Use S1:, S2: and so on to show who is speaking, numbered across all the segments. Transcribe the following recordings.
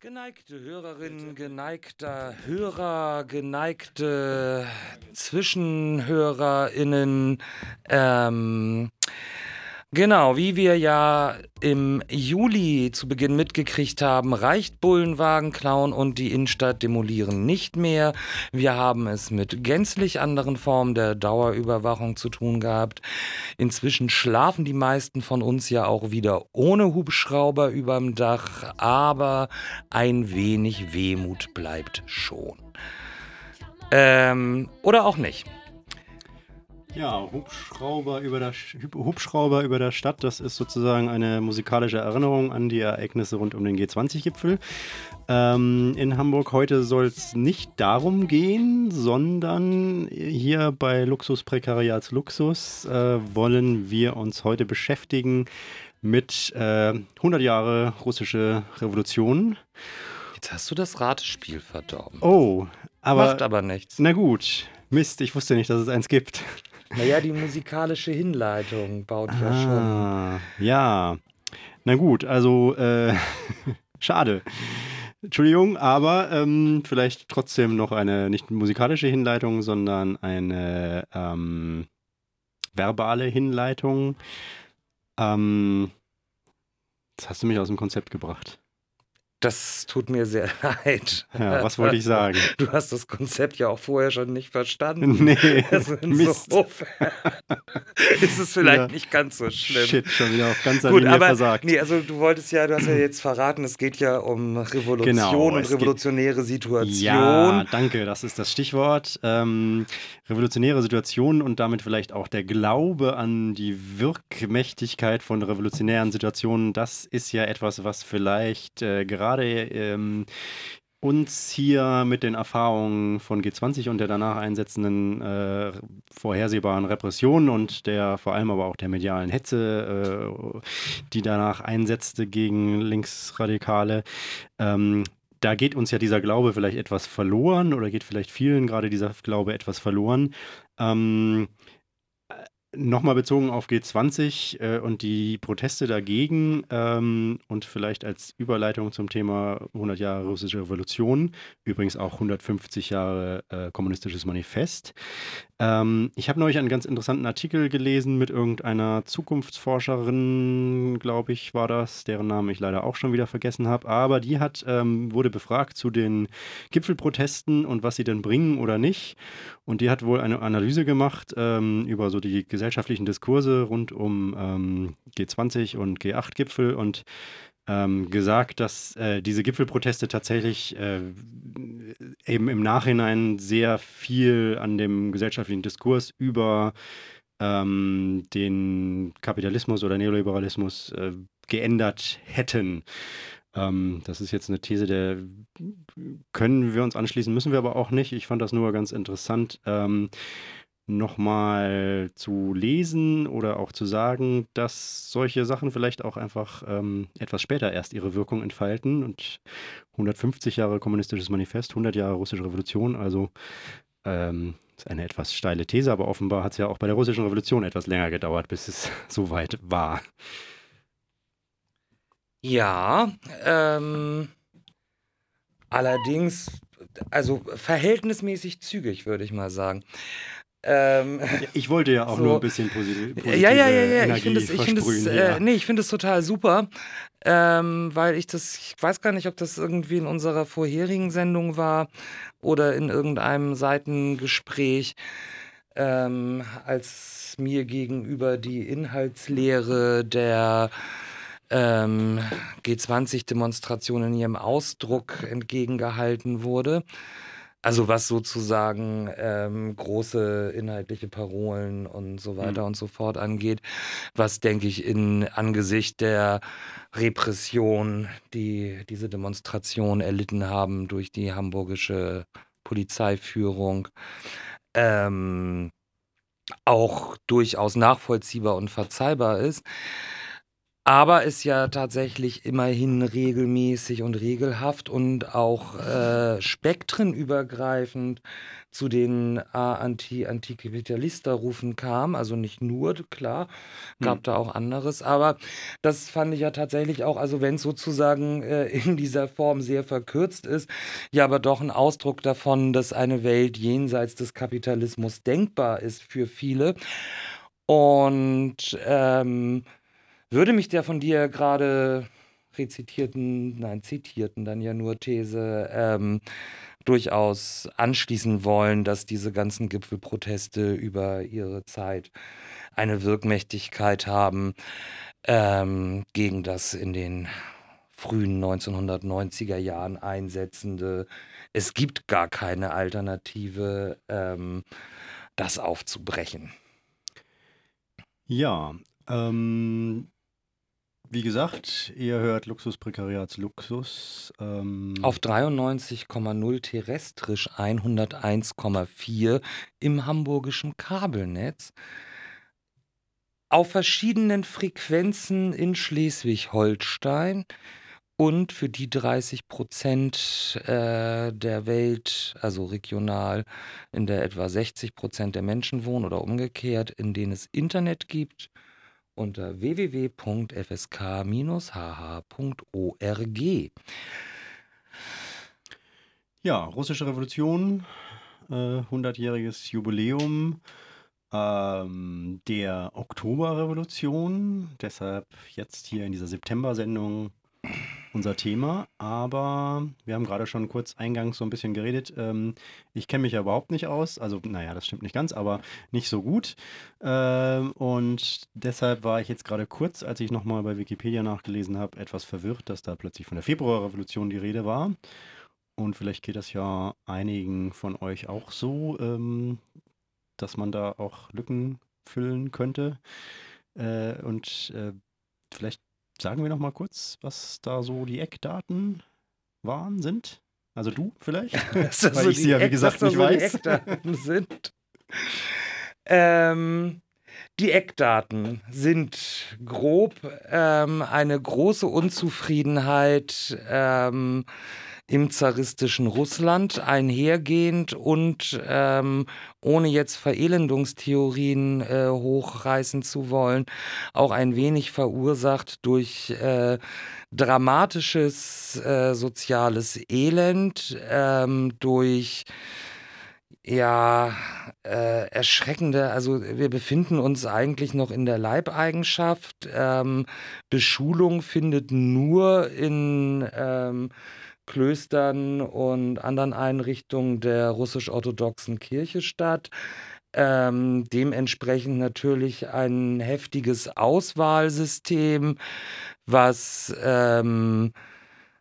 S1: Geneigte Hörerinnen, geneigter Hörer, geneigte ZwischenhörerInnen, ähm, Genau, wie wir ja im Juli zu Beginn mitgekriegt haben, reicht Bullenwagen klauen und die Innenstadt demolieren nicht mehr. Wir haben es mit gänzlich anderen Formen der Dauerüberwachung zu tun gehabt. Inzwischen schlafen die meisten von uns ja auch wieder ohne Hubschrauber überm Dach, aber ein wenig Wehmut bleibt schon. Ähm, oder auch nicht.
S2: Ja, Hubschrauber über, der, Hubschrauber über der Stadt, das ist sozusagen eine musikalische Erinnerung an die Ereignisse rund um den G20-Gipfel. Ähm, in Hamburg heute soll es nicht darum gehen, sondern hier bei Luxus Prekariats Luxus äh, wollen wir uns heute beschäftigen mit äh, 100 Jahre russische Revolution.
S1: Jetzt hast du das Ratespiel verdorben.
S2: Oh, aber.
S1: Macht aber nichts.
S2: Na gut. Mist, ich wusste nicht, dass es eins gibt.
S1: Naja, die musikalische Hinleitung baut ja
S2: ah, schon. Ja, na gut, also äh, schade. Entschuldigung, aber ähm, vielleicht trotzdem noch eine nicht musikalische Hinleitung, sondern eine ähm, verbale Hinleitung. Ähm, jetzt hast du mich aus dem Konzept gebracht.
S1: Das tut mir sehr leid.
S2: Ja, was wollte ich sagen?
S1: Du hast das Konzept ja auch vorher schon nicht verstanden.
S2: Nee, also Mist.
S1: ist es vielleicht ja. nicht ganz so schlimm.
S2: Shit, schon wieder auf ganzer Gut, Linie aber, versagt.
S1: Nee, also du wolltest ja, du hast ja jetzt verraten, es geht ja um Revolution genau, und revolutionäre Situation.
S2: Ja, danke, das ist das Stichwort. Ähm, revolutionäre Situation und damit vielleicht auch der Glaube an die Wirkmächtigkeit von revolutionären Situationen, das ist ja etwas, was vielleicht äh, gerade gerade ähm, uns hier mit den Erfahrungen von G20 und der danach einsetzenden äh, vorhersehbaren Repression und der vor allem aber auch der medialen Hetze, äh, die danach einsetzte gegen Linksradikale, ähm, da geht uns ja dieser Glaube vielleicht etwas verloren oder geht vielleicht vielen gerade dieser Glaube etwas verloren. Ähm, Nochmal bezogen auf G20 äh, und die Proteste dagegen ähm, und vielleicht als Überleitung zum Thema 100 Jahre russische Revolution, übrigens auch 150 Jahre äh, kommunistisches Manifest. Ähm, ich habe neulich einen ganz interessanten Artikel gelesen mit irgendeiner Zukunftsforscherin, glaube ich, war das, deren Namen ich leider auch schon wieder vergessen habe, aber die hat, ähm, wurde befragt zu den Gipfelprotesten und was sie denn bringen oder nicht. Und die hat wohl eine Analyse gemacht ähm, über so die gesellschaftlichen Diskurse rund um ähm, G20 und G8-Gipfel und ähm, gesagt, dass äh, diese Gipfelproteste tatsächlich äh, eben im Nachhinein sehr viel an dem gesellschaftlichen Diskurs über ähm, den Kapitalismus oder Neoliberalismus äh, geändert hätten. Ähm, das ist jetzt eine These, der können wir uns anschließen, müssen wir aber auch nicht. Ich fand das nur ganz interessant, ähm, nochmal zu lesen oder auch zu sagen, dass solche Sachen vielleicht auch einfach ähm, etwas später erst ihre Wirkung entfalten. Und 150 Jahre kommunistisches Manifest, 100 Jahre russische Revolution, also ähm, ist eine etwas steile These, aber offenbar hat es ja auch bei der russischen Revolution etwas länger gedauert, bis es soweit war.
S1: Ja, ähm, allerdings, also verhältnismäßig zügig, würde ich mal sagen.
S2: Ähm, ich wollte ja auch so. nur ein bisschen positiv,
S1: ja, ja, ja, ja. Energie ich finde es, es, äh, nee, ich es total super, ähm, weil ich das, ich weiß gar nicht, ob das irgendwie in unserer vorherigen Sendung war oder in irgendeinem Seitengespräch, ähm, als mir gegenüber die Inhaltslehre der ähm, G20-Demonstration in ihrem Ausdruck entgegengehalten wurde. Also was sozusagen ähm, große inhaltliche Parolen und so weiter mhm. und so fort angeht, was denke ich in Angesicht der Repression, die diese Demonstration erlitten haben durch die hamburgische Polizeiführung, ähm, auch durchaus nachvollziehbar und verzeihbar ist. Aber ist ja tatsächlich immerhin regelmäßig und regelhaft und auch äh, spektrenübergreifend zu den Anti Anticapitalista-Rufen kam. Also nicht nur, klar, gab hm. da auch anderes. Aber das fand ich ja tatsächlich auch, also wenn es sozusagen äh, in dieser Form sehr verkürzt ist, ja aber doch ein Ausdruck davon, dass eine Welt jenseits des Kapitalismus denkbar ist für viele. Und ähm, würde mich der von dir gerade rezitierten, nein, zitierten dann ja nur These ähm, durchaus anschließen wollen, dass diese ganzen Gipfelproteste über ihre Zeit eine Wirkmächtigkeit haben ähm, gegen das in den frühen 1990er Jahren einsetzende, es gibt gar keine Alternative, ähm, das aufzubrechen.
S2: Ja, ähm, wie gesagt, ihr hört Luxus Prekariats Luxus.
S1: Ähm Auf 93,0 terrestrisch, 101,4 im hamburgischen Kabelnetz. Auf verschiedenen Frequenzen in Schleswig-Holstein und für die 30 Prozent äh, der Welt, also regional, in der etwa 60 Prozent der Menschen wohnen oder umgekehrt, in denen es Internet gibt unter www.fsk-hh.org.
S2: Ja, russische Revolution, äh, 100-jähriges Jubiläum ähm, der Oktoberrevolution. Deshalb jetzt hier in dieser September-Sendung unser Thema, aber wir haben gerade schon kurz eingangs so ein bisschen geredet. Ähm, ich kenne mich ja überhaupt nicht aus, also naja, das stimmt nicht ganz, aber nicht so gut. Ähm, und deshalb war ich jetzt gerade kurz, als ich nochmal bei Wikipedia nachgelesen habe, etwas verwirrt, dass da plötzlich von der Februarrevolution die Rede war. Und vielleicht geht das ja einigen von euch auch so, ähm, dass man da auch Lücken füllen könnte. Äh, und äh, vielleicht sagen wir noch mal kurz, was da so die Eckdaten waren, sind? Also du vielleicht? Weil
S1: so ich sie ja, wie gesagt, nicht so weiß. Die Eckdaten sind. Ähm, die Eckdaten sind grob ähm, eine große Unzufriedenheit ähm, im zaristischen Russland einhergehend und ähm, ohne jetzt Verelendungstheorien äh, hochreißen zu wollen, auch ein wenig verursacht durch äh, dramatisches äh, soziales Elend, ähm, durch ja, äh, erschreckende, also wir befinden uns eigentlich noch in der Leibeigenschaft. Ähm, Beschulung findet nur in ähm, Klöstern und anderen Einrichtungen der russisch-orthodoxen Kirche statt. Ähm, dementsprechend natürlich ein heftiges Auswahlsystem, was ähm,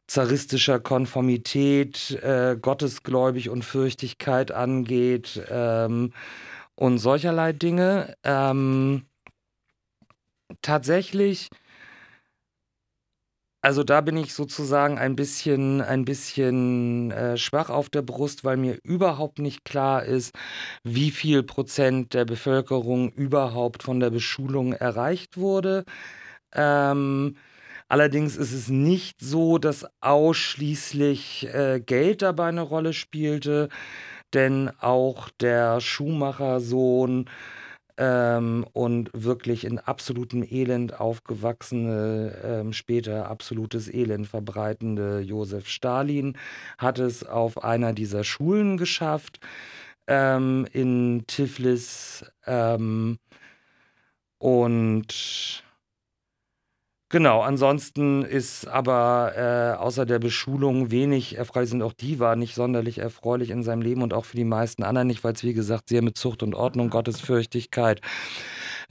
S1: zaristischer Konformität, äh, Gottesgläubig und Fürchtigkeit angeht ähm, und solcherlei Dinge. Ähm, tatsächlich also da bin ich sozusagen ein bisschen, ein bisschen äh, schwach auf der Brust, weil mir überhaupt nicht klar ist, wie viel Prozent der Bevölkerung überhaupt von der Beschulung erreicht wurde. Ähm, allerdings ist es nicht so, dass ausschließlich äh, Geld dabei eine Rolle spielte, denn auch der Schuhmachersohn ähm, und wirklich in absolutem Elend aufgewachsene, ähm, später absolutes Elend verbreitende Josef Stalin hat es auf einer dieser Schulen geschafft ähm, in Tiflis ähm, und Genau, ansonsten ist aber äh, außer der Beschulung wenig erfreulich, sind auch die war nicht sonderlich erfreulich in seinem Leben und auch für die meisten anderen nicht, weil es wie gesagt sehr mit Zucht und Ordnung, Gottesfürchtigkeit,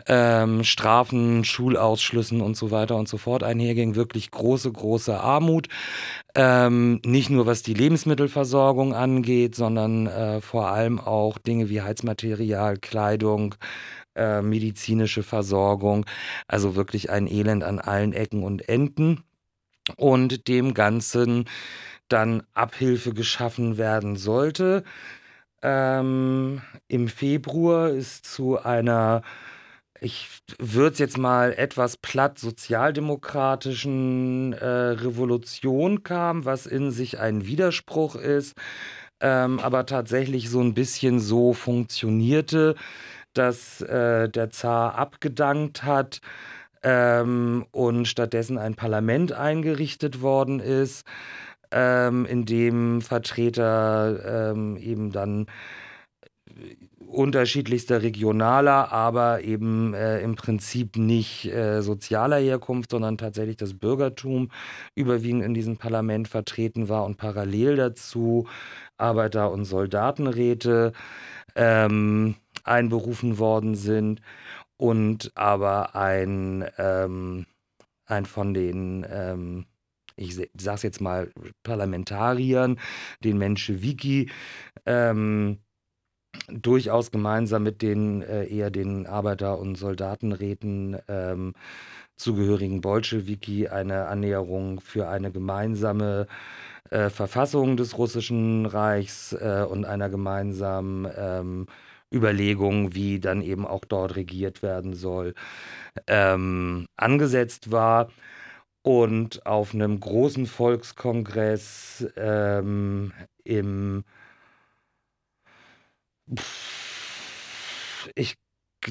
S1: ähm, Strafen, Schulausschlüssen und so weiter und so fort einherging. Wirklich große, große Armut. Ähm, nicht nur was die Lebensmittelversorgung angeht, sondern äh, vor allem auch Dinge wie Heizmaterial, Kleidung, äh, medizinische Versorgung. Also wirklich ein Elend an allen Ecken und Enden. Und dem Ganzen dann Abhilfe geschaffen werden sollte. Ähm, Im Februar ist zu einer ich würde es jetzt mal etwas platt sozialdemokratischen äh, Revolution kam, was in sich ein Widerspruch ist, ähm, aber tatsächlich so ein bisschen so funktionierte, dass äh, der Zar abgedankt hat ähm, und stattdessen ein Parlament eingerichtet worden ist, ähm, in dem Vertreter ähm, eben dann unterschiedlichster regionaler, aber eben äh, im Prinzip nicht äh, sozialer Herkunft, sondern tatsächlich das Bürgertum überwiegend in diesem Parlament vertreten war und parallel dazu Arbeiter- und Soldatenräte ähm, einberufen worden sind und aber ein, ähm, ein von den ähm, ich sage es jetzt mal, Parlamentariern, den Menschewiki, ähm, durchaus gemeinsam mit den äh, eher den Arbeiter- und Soldatenräten ähm, zugehörigen Bolschewiki eine Annäherung für eine gemeinsame äh, Verfassung des Russischen Reichs äh, und einer gemeinsamen ähm, Überlegung, wie dann eben auch dort regiert werden soll, ähm, angesetzt war. Und auf einem großen Volkskongress ähm, im ich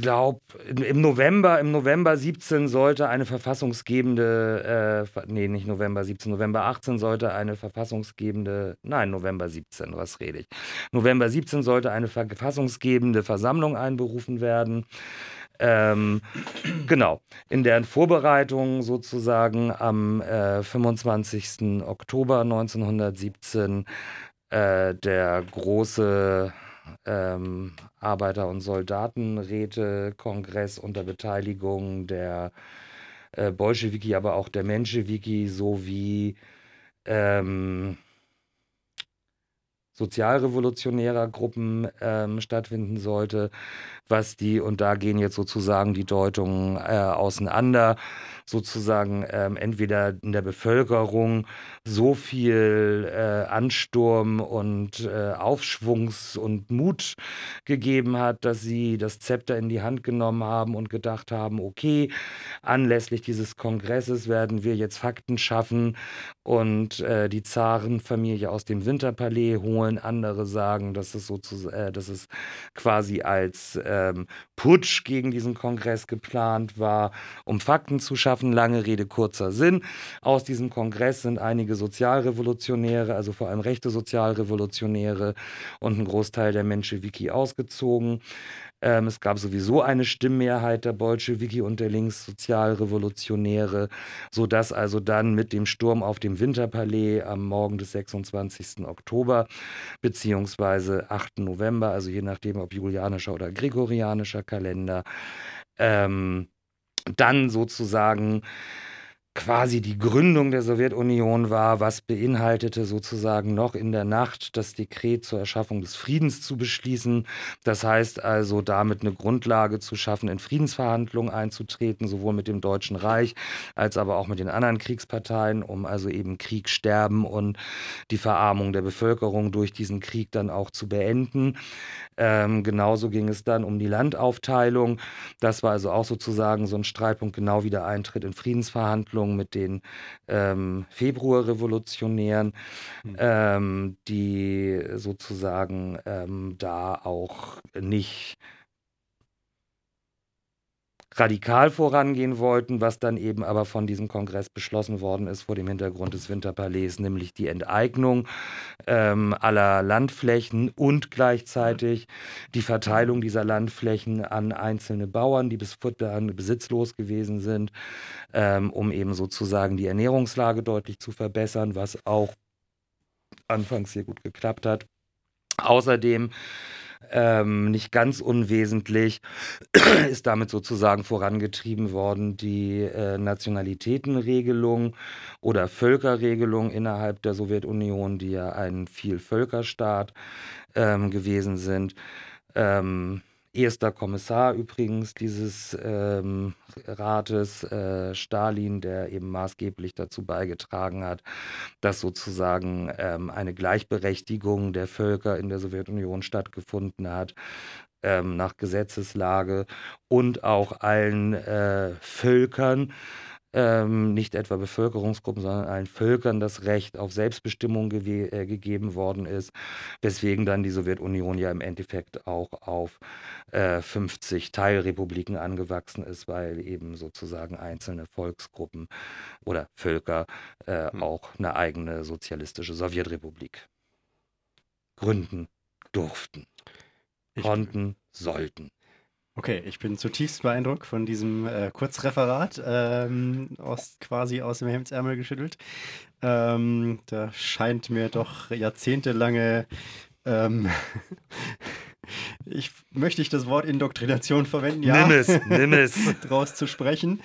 S1: glaube, im November, im November 17 sollte eine verfassungsgebende, äh, nee, nicht November 17, November 18 sollte eine verfassungsgebende, nein, November 17, was rede ich? November 17 sollte eine verfassungsgebende Versammlung einberufen werden. Ähm, genau, in deren Vorbereitung sozusagen am äh, 25. Oktober 1917 äh, der große ähm, Arbeiter- und Soldatenräte-Kongress unter Beteiligung der äh, Bolschewiki, aber auch der Menschewiki sowie ähm, sozialrevolutionärer Gruppen ähm, stattfinden sollte, was die, und da gehen jetzt sozusagen die Deutungen äh, auseinander, sozusagen ähm, entweder in der Bevölkerung so viel äh, Ansturm und äh, Aufschwungs- und Mut gegeben hat, dass sie das Zepter in die Hand genommen haben und gedacht haben, okay, anlässlich dieses Kongresses werden wir jetzt Fakten schaffen und äh, die Zarenfamilie aus dem Winterpalais holen. Andere sagen, dass es, sozusagen, äh, dass es quasi als ähm, Putsch gegen diesen Kongress geplant war, um Fakten zu schaffen. Lange Rede, kurzer Sinn. Aus diesem Kongress sind einige Sozialrevolutionäre, also vor allem rechte Sozialrevolutionäre und ein Großteil der Menschewiki ausgezogen. Ähm, es gab sowieso eine Stimmmehrheit der Bolschewiki und der Linkssozialrevolutionäre, sodass also dann mit dem Sturm auf dem Winterpalais am Morgen des 26. Oktober beziehungsweise 8. November, also je nachdem ob julianischer oder gregorianischer Kalender, ähm, dann sozusagen quasi die Gründung der Sowjetunion war, was beinhaltete sozusagen noch in der Nacht das Dekret zur Erschaffung des Friedens zu beschließen. Das heißt also damit eine Grundlage zu schaffen, in Friedensverhandlungen einzutreten, sowohl mit dem Deutschen Reich als aber auch mit den anderen Kriegsparteien, um also eben Krieg sterben und die Verarmung der Bevölkerung durch diesen Krieg dann auch zu beenden. Ähm, genauso ging es dann um die Landaufteilung. Das war also auch sozusagen so ein Streitpunkt, genau wie der Eintritt in Friedensverhandlungen mit den ähm, Februarrevolutionären, mhm. ähm, die sozusagen ähm, da auch nicht radikal vorangehen wollten, was dann eben aber von diesem Kongress beschlossen worden ist vor dem Hintergrund des Winterpalais, nämlich die Enteignung ähm, aller Landflächen und gleichzeitig die Verteilung dieser Landflächen an einzelne Bauern, die bis dahin besitzlos gewesen sind, ähm, um eben sozusagen die Ernährungslage deutlich zu verbessern, was auch anfangs sehr gut geklappt hat. Außerdem ähm, nicht ganz unwesentlich ist damit sozusagen vorangetrieben worden die äh, Nationalitätenregelung oder Völkerregelung innerhalb der Sowjetunion, die ja ein Vielvölkerstaat ähm, gewesen sind. Ähm, erster Kommissar übrigens dieses ähm, Rates, äh, Stalin, der eben maßgeblich dazu beigetragen hat, dass sozusagen ähm, eine Gleichberechtigung der Völker in der Sowjetunion stattgefunden hat. ähm, nach Gesetzeslage und auch allen äh, Völkern, ähm, nicht etwa Bevölkerungsgruppen, sondern allen Völkern das Recht auf Selbstbestimmung ge äh, gegeben worden ist, weswegen dann die Sowjetunion ja im Endeffekt auch auf äh, 50 Teilrepubliken angewachsen ist, weil eben sozusagen einzelne Volksgruppen oder Völker äh, hm. auch eine eigene sozialistische Sowjetrepublik gründen durften, konnten, sollten.
S2: Okay, ich bin zutiefst beeindruckt von diesem äh, Kurzreferat, ähm, aus, quasi aus dem Hemdsärmel geschüttelt. Ähm, da scheint mir doch jahrzehntelange, ähm, ich möchte ich das Wort Indoktrination verwenden,
S1: ja, nimm es, nimm es.
S2: draus zu sprechen.